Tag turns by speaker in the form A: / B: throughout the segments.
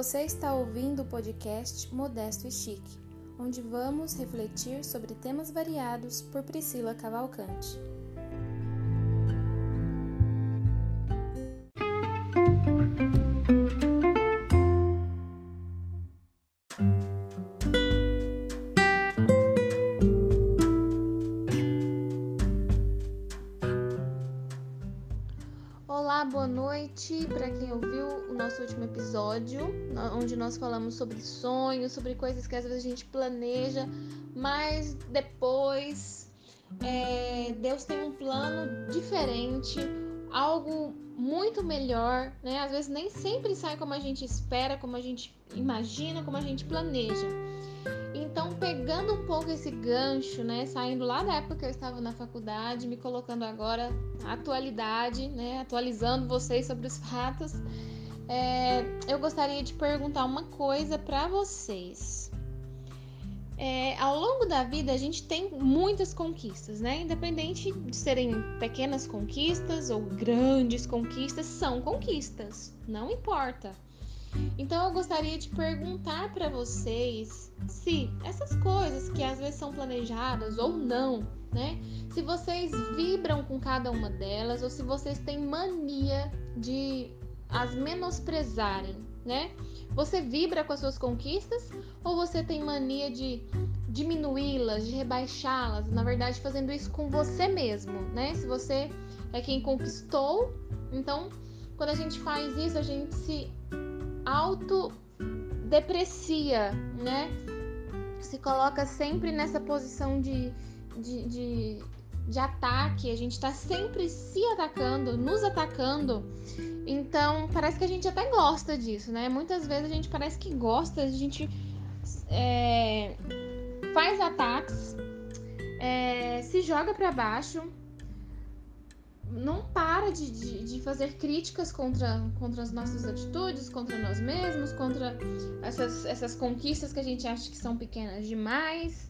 A: Você está ouvindo o podcast Modesto e Chique, onde vamos refletir sobre temas variados por Priscila Cavalcante. Boa noite para quem ouviu o nosso último episódio, onde nós falamos sobre sonhos, sobre coisas que às vezes a gente planeja, mas depois é, Deus tem um plano diferente, algo muito melhor, né? Às vezes nem sempre sai como a gente espera, como a gente imagina, como a gente planeja. Pegando um pouco esse gancho, né, saindo lá da época que eu estava na faculdade, me colocando agora na atualidade, né, atualizando vocês sobre os fatos, é, eu gostaria de perguntar uma coisa para vocês. É, ao longo da vida, a gente tem muitas conquistas, né? Independente de serem pequenas conquistas ou grandes conquistas, são conquistas, não importa. Então eu gostaria de perguntar para vocês se essas coisas que às vezes são planejadas ou não, né? Se vocês vibram com cada uma delas ou se vocês têm mania de as menosprezarem, né? Você vibra com as suas conquistas ou você tem mania de diminuí-las, de rebaixá-las, na verdade fazendo isso com você mesmo, né? Se você é quem conquistou, então quando a gente faz isso, a gente se autodeprecia, né? Se coloca sempre nessa posição de, de, de, de ataque, a gente está sempre se atacando, nos atacando. Então, parece que a gente até gosta disso, né? Muitas vezes a gente parece que gosta, a gente é, faz ataques, é, se joga para baixo, não para de, de, de, fazer críticas contra, contra as nossas atitudes, contra nós mesmos, contra essas, essas conquistas que a gente acha que são pequenas demais.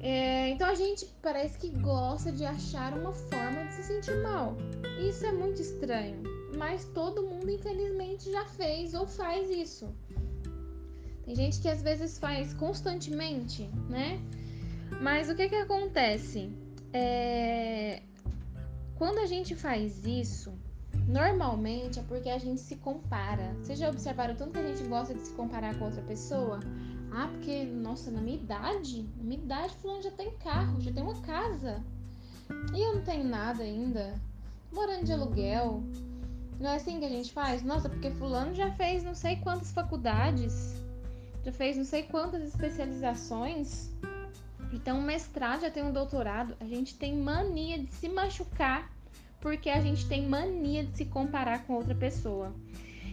A: É, então a gente parece que gosta de achar uma forma de se sentir mal. Isso é muito estranho, mas todo mundo infelizmente já fez ou faz isso. Tem gente que às vezes faz constantemente, né? Mas o que que acontece? É, quando a gente faz isso, normalmente é porque a gente se compara. Vocês já observaram tanto que a gente gosta de se comparar com outra pessoa? Ah, porque, nossa, na minha idade, na minha idade, fulano já tem carro, já tem uma casa. E eu não tenho nada ainda. Morando de aluguel. Não é assim que a gente faz? Nossa, porque fulano já fez não sei quantas faculdades. Já fez não sei quantas especializações. Então, um mestrado já tem um doutorado. A gente tem mania de se machucar porque a gente tem mania de se comparar com outra pessoa.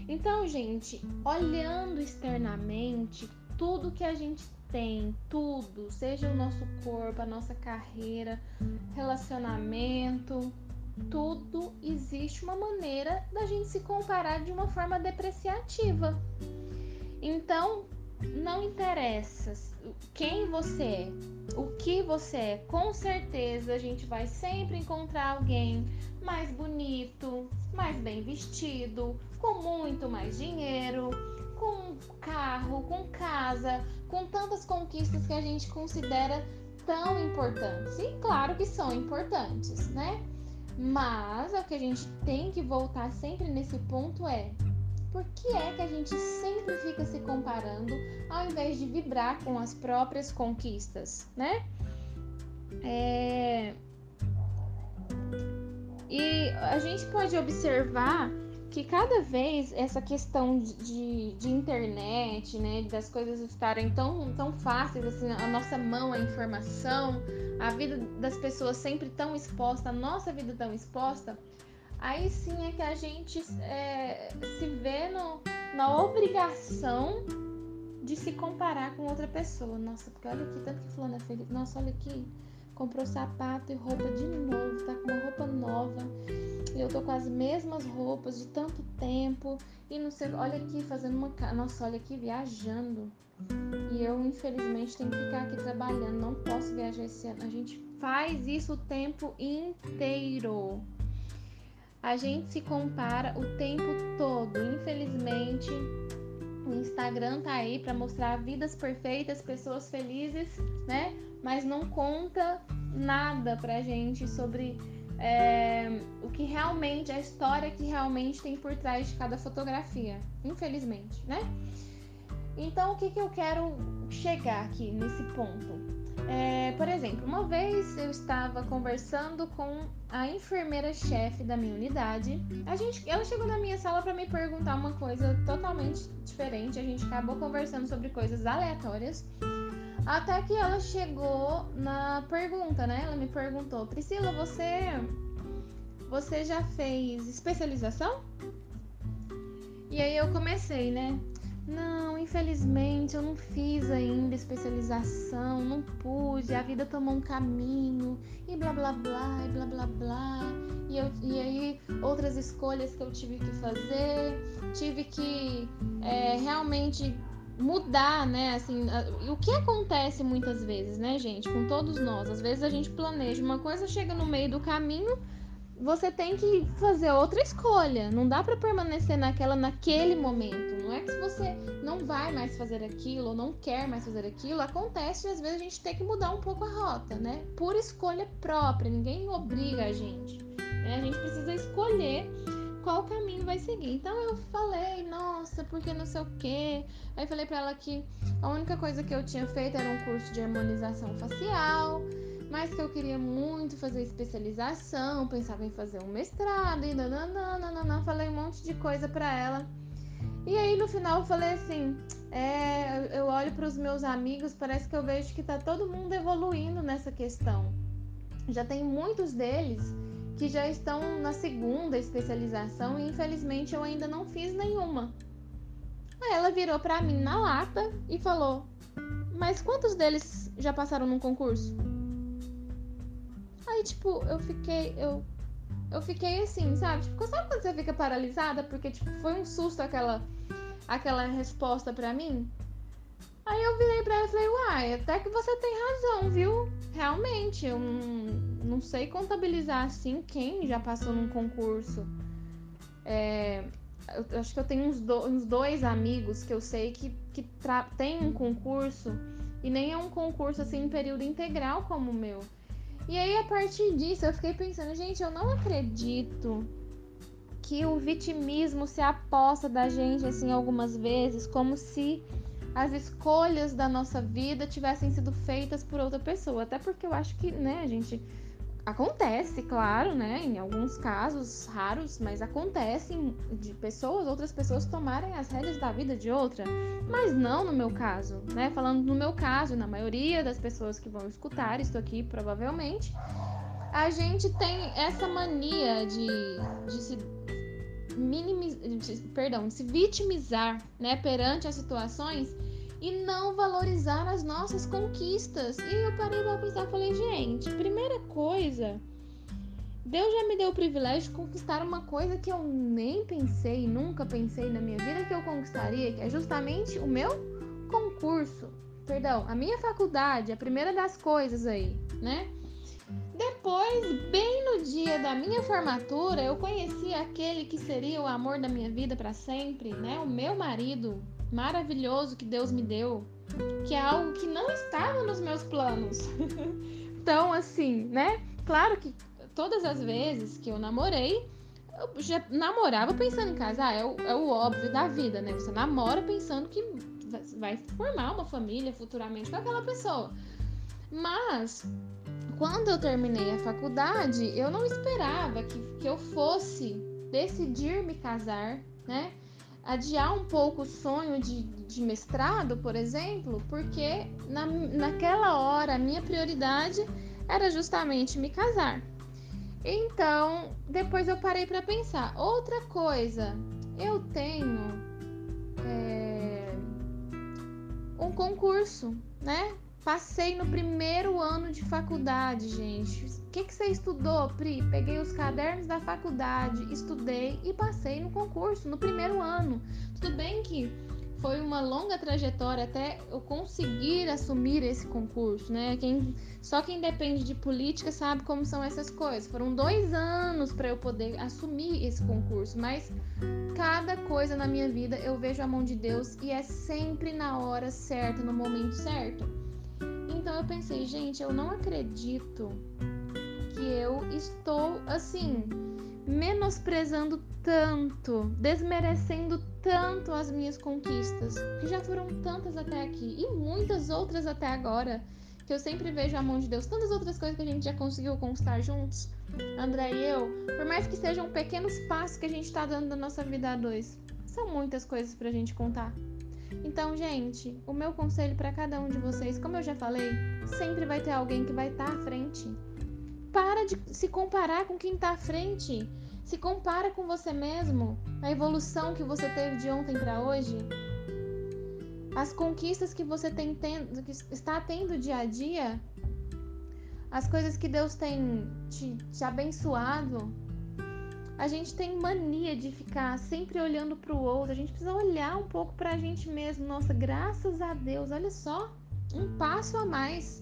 A: Então, gente, olhando externamente, tudo que a gente tem, tudo, seja o nosso corpo, a nossa carreira, relacionamento, tudo existe uma maneira da gente se comparar de uma forma depreciativa. Então, não interessa quem você é, o que você é, com certeza a gente vai sempre encontrar alguém mais bonito, mais bem vestido, com muito mais dinheiro, com carro, com casa, com tantas conquistas que a gente considera tão importantes. E claro que são importantes, né? Mas o que a gente tem que voltar sempre nesse ponto é por que é que a gente sempre fica se comparando ao invés de vibrar com as próprias conquistas, né? É... E a gente pode observar que cada vez essa questão de, de, internet, né, das coisas estarem tão, tão fáceis, assim, a nossa mão, a informação, a vida das pessoas sempre tão exposta, a nossa vida tão exposta, aí sim é que a gente é, se vê no, na obrigação de se comparar com outra pessoa. Nossa, porque olha aqui, tanto que fulano é feliz. Nossa, olha aqui, comprou sapato e roupa de novo, tá com uma roupa nova. E eu tô com as mesmas roupas de tanto tempo. E não sei, olha aqui, fazendo uma. Nossa, olha aqui, viajando. E eu, infelizmente, tenho que ficar aqui trabalhando. Não posso viajar esse ano. A gente faz isso o tempo inteiro. A gente se compara o tempo todo. Infelizmente, O Instagram tá aí para mostrar vidas perfeitas, pessoas felizes, né? Mas não conta nada pra gente sobre é, o que realmente, a história que realmente tem por trás de cada fotografia, infelizmente, né? Então, o que, que eu quero chegar aqui nesse ponto? É, por exemplo, uma vez eu estava conversando com a enfermeira-chefe da minha unidade. A gente, ela chegou na minha sala para me perguntar uma coisa totalmente diferente. A gente acabou conversando sobre coisas aleatórias. Até que ela chegou na pergunta, né? Ela me perguntou: Priscila, você, você já fez especialização? E aí eu comecei, né? Não, infelizmente eu não fiz ainda especialização, não pude, a vida tomou um caminho e blá blá blá e blá blá blá. E, eu, e aí outras escolhas que eu tive que fazer, tive que é, realmente mudar, né? Assim, o que acontece muitas vezes, né, gente, com todos nós? Às vezes a gente planeja uma coisa, chega no meio do caminho, você tem que fazer outra escolha. Não dá para permanecer naquela naquele momento. Não é que se você não vai mais fazer aquilo ou não quer mais fazer aquilo, acontece e às vezes a gente tem que mudar um pouco a rota, né? Por escolha própria, ninguém obriga a gente. Né? A gente precisa escolher qual caminho vai seguir. Então eu falei, nossa, porque não sei o quê. Aí falei para ela que a única coisa que eu tinha feito era um curso de harmonização facial mas que eu queria muito fazer especialização, pensava em fazer um mestrado e nananana, falei um monte de coisa para ela. E aí no final eu falei assim, é, eu olho para os meus amigos, parece que eu vejo que tá todo mundo evoluindo nessa questão. Já tem muitos deles que já estão na segunda especialização e infelizmente eu ainda não fiz nenhuma. Aí ela virou para mim na lata e falou: "Mas quantos deles já passaram num concurso?" Aí, tipo, eu fiquei. Eu, eu fiquei assim, sabe? Tipo, sabe quando você fica paralisada? Porque, tipo, foi um susto aquela, aquela resposta pra mim. Aí eu virei pra ela e falei, uai, até que você tem razão, viu? Realmente, eu não, não sei contabilizar assim quem já passou num concurso. É, eu acho que eu tenho uns, do, uns dois amigos que eu sei que, que tem um concurso e nem é um concurso assim em período integral como o meu. E aí, a partir disso, eu fiquei pensando, gente, eu não acredito que o vitimismo se aposta da gente, assim, algumas vezes, como se as escolhas da nossa vida tivessem sido feitas por outra pessoa. Até porque eu acho que, né, gente Acontece, claro, né? Em alguns casos raros, mas acontece de pessoas, outras pessoas tomarem as rédeas da vida de outra. Mas não no meu caso, né? Falando no meu caso, na maioria das pessoas que vão escutar isso aqui, provavelmente, a gente tem essa mania de, de se minimizar, perdão, de se vitimizar, né, perante as situações e não valorizar as nossas conquistas. E eu parei para pensar falei, gente, primeira coisa, Deus já me deu o privilégio de conquistar uma coisa que eu nem pensei, nunca pensei na minha vida que eu conquistaria, que é justamente o meu concurso. Perdão, a minha faculdade, a primeira das coisas aí, né? Depois, bem no dia da minha formatura, eu conheci aquele que seria o amor da minha vida para sempre, né? O meu marido, maravilhoso que Deus me deu, que é algo que não estava nos meus planos. então, assim, né? Claro que todas as vezes que eu namorei, eu já namorava pensando em casar, é o, é o óbvio da vida, né? Você namora pensando que vai formar uma família futuramente com aquela pessoa. Mas quando eu terminei a faculdade, eu não esperava que, que eu fosse decidir me casar, né? Adiar um pouco o sonho de, de mestrado, por exemplo, porque na, naquela hora a minha prioridade era justamente me casar. Então, depois eu parei para pensar. Outra coisa, eu tenho é, um concurso, né? Passei no primeiro ano de faculdade, gente. O que, que você estudou, Pri? Peguei os cadernos da faculdade, estudei e passei no concurso no primeiro ano. Tudo bem que foi uma longa trajetória até eu conseguir assumir esse concurso, né? Quem, só quem depende de política sabe como são essas coisas. Foram dois anos para eu poder assumir esse concurso, mas cada coisa na minha vida eu vejo a mão de Deus e é sempre na hora certa, no momento certo. Então eu pensei, gente, eu não acredito que eu estou assim menosprezando tanto, desmerecendo tanto as minhas conquistas, que já foram tantas até aqui e muitas outras até agora, que eu sempre vejo a mão de Deus, tantas outras coisas que a gente já conseguiu conquistar juntos, André e eu, por mais que sejam pequenos passos que a gente está dando na nossa vida a dois, são muitas coisas pra gente contar. Então, gente, o meu conselho para cada um de vocês, como eu já falei, sempre vai ter alguém que vai estar tá à frente. Para de se comparar com quem está à frente. Se compara com você mesmo, a evolução que você teve de ontem para hoje, as conquistas que você tem tendo, que está tendo dia a dia, as coisas que Deus tem te, te abençoado. A gente tem mania de ficar sempre olhando para o outro. A gente precisa olhar um pouco para a gente mesmo. Nossa, graças a Deus, olha só, um passo a mais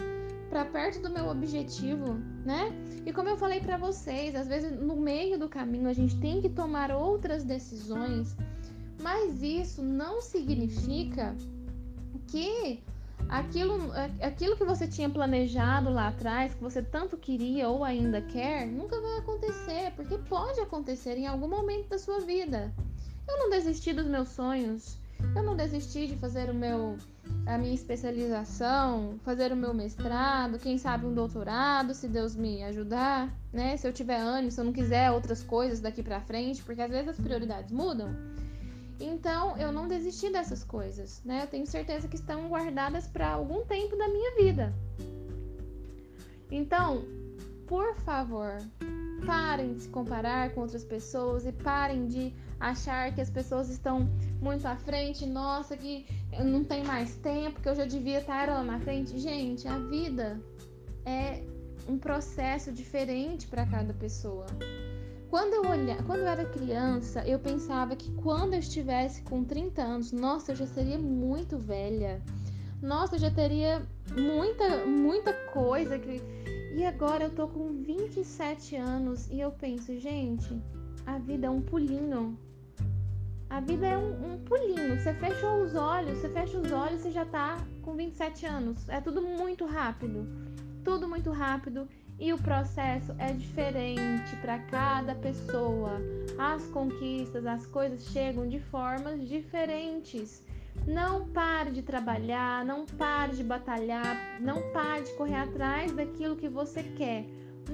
A: para perto do meu objetivo, né? E como eu falei para vocês, às vezes no meio do caminho a gente tem que tomar outras decisões, mas isso não significa que aquilo, aquilo que você tinha planejado lá atrás, que você tanto queria ou ainda quer, nunca vai acontecer, porque pode acontecer em algum momento da sua vida. Eu não desisti dos meus sonhos, eu não desisti de fazer o meu a minha especialização, fazer o meu mestrado, quem sabe um doutorado, se Deus me ajudar, né? Se eu tiver ânimo, se eu não quiser outras coisas daqui para frente, porque às vezes as prioridades mudam. Então, eu não desisti dessas coisas, né? Eu tenho certeza que estão guardadas para algum tempo da minha vida. Então, por favor, parem de se comparar com outras pessoas e parem de achar que as pessoas estão muito à frente, nossa, que eu não tenho mais tempo, que eu já devia estar lá na frente. Gente, a vida é um processo diferente para cada pessoa. Quando eu olhava, quando eu era criança, eu pensava que quando eu estivesse com 30 anos, nossa, eu já seria muito velha. Nossa, eu já teria muita, muita coisa que e agora eu tô com 27 anos e eu penso, gente, a vida é um pulinho. A vida é um, um pulinho. Você fecha os olhos, você fecha os olhos e já tá com 27 anos. É tudo muito rápido. Tudo muito rápido e o processo é diferente para cada pessoa. As conquistas, as coisas chegam de formas diferentes. Não pare de trabalhar, não pare de batalhar, não pare de correr atrás daquilo que você quer.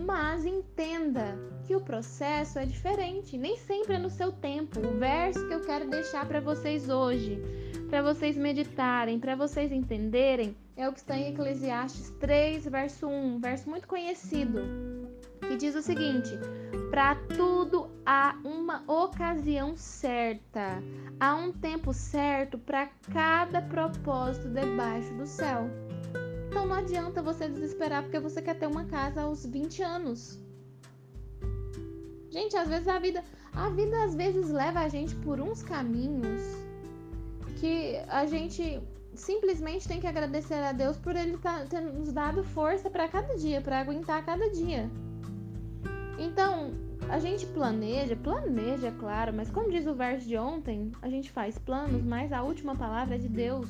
A: Mas entenda que o processo é diferente, nem sempre é no seu tempo. O verso que eu quero deixar para vocês hoje, para vocês meditarem, para vocês entenderem, é o que está em Eclesiastes 3, verso 1, um verso muito conhecido, que diz o seguinte: Para tudo há uma ocasião certa, há um tempo certo para cada propósito debaixo do céu. Então não adianta você desesperar porque você quer ter uma casa aos 20 anos. Gente, às vezes a vida, a vida às vezes leva a gente por uns caminhos que a gente simplesmente tem que agradecer a Deus por ele tá, ter nos dado força para cada dia, para aguentar cada dia. Então, a gente planeja, planeja, claro, mas como diz o verso de ontem, a gente faz planos, mas a última palavra é de Deus.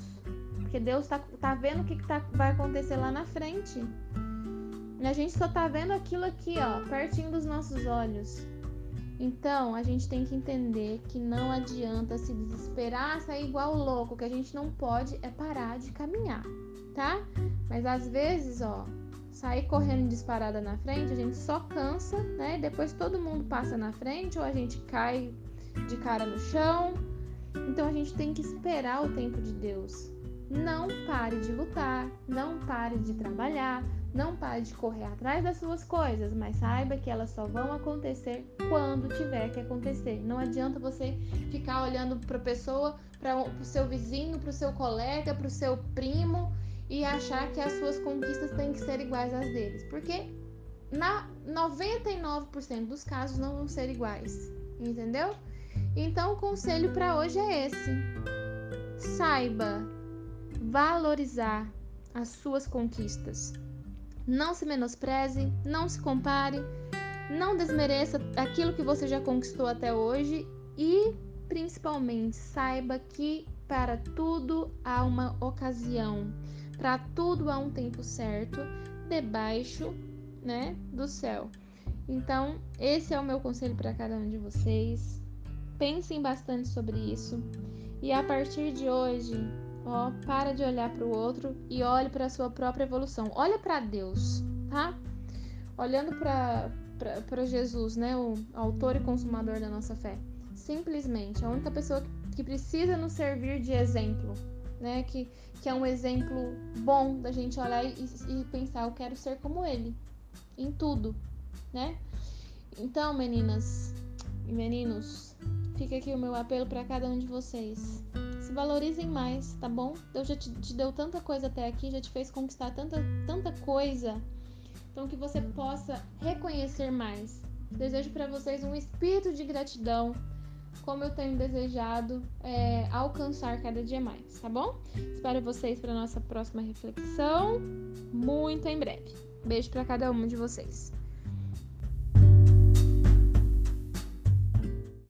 A: Porque Deus tá, tá vendo o que, que tá, vai acontecer lá na frente. E a gente só tá vendo aquilo aqui, ó, pertinho dos nossos olhos. Então, a gente tem que entender que não adianta se desesperar, sair igual louco. Que a gente não pode é parar de caminhar, tá? Mas às vezes, ó, sair correndo disparada na frente, a gente só cansa, né? Depois todo mundo passa na frente ou a gente cai de cara no chão. Então a gente tem que esperar o tempo de Deus. Não pare de lutar, não pare de trabalhar, não pare de correr atrás das suas coisas, mas saiba que elas só vão acontecer quando tiver que acontecer. Não adianta você ficar olhando para a pessoa, para o seu vizinho, para o seu colega, para o seu primo e achar que as suas conquistas têm que ser iguais às deles, porque na 99% dos casos não vão ser iguais, entendeu? Então o conselho para hoje é esse. saiba valorizar as suas conquistas. Não se menospreze, não se compare, não desmereça aquilo que você já conquistou até hoje e principalmente saiba que para tudo há uma ocasião, para tudo há um tempo certo debaixo, né, do céu. Então, esse é o meu conselho para cada um de vocês. Pensem bastante sobre isso e a partir de hoje, ó, para de olhar para o outro e olhe para a sua própria evolução. Olha para Deus, tá? Olhando para Jesus, né, o autor e consumador da nossa fé. Simplesmente, a única pessoa que precisa nos servir de exemplo, né? Que, que é um exemplo bom da gente olhar e, e pensar, eu quero ser como ele, em tudo, né? Então, meninas e meninos, fica aqui o meu apelo para cada um de vocês. Valorizem mais, tá bom? Deus já te, te, deu tanta coisa até aqui, já te fez conquistar tanta, tanta coisa. Então, que você possa reconhecer mais. Desejo para vocês um espírito de gratidão, como eu tenho desejado é, alcançar cada dia mais, tá bom? Espero vocês para nossa próxima reflexão muito em breve. Beijo para cada um de vocês.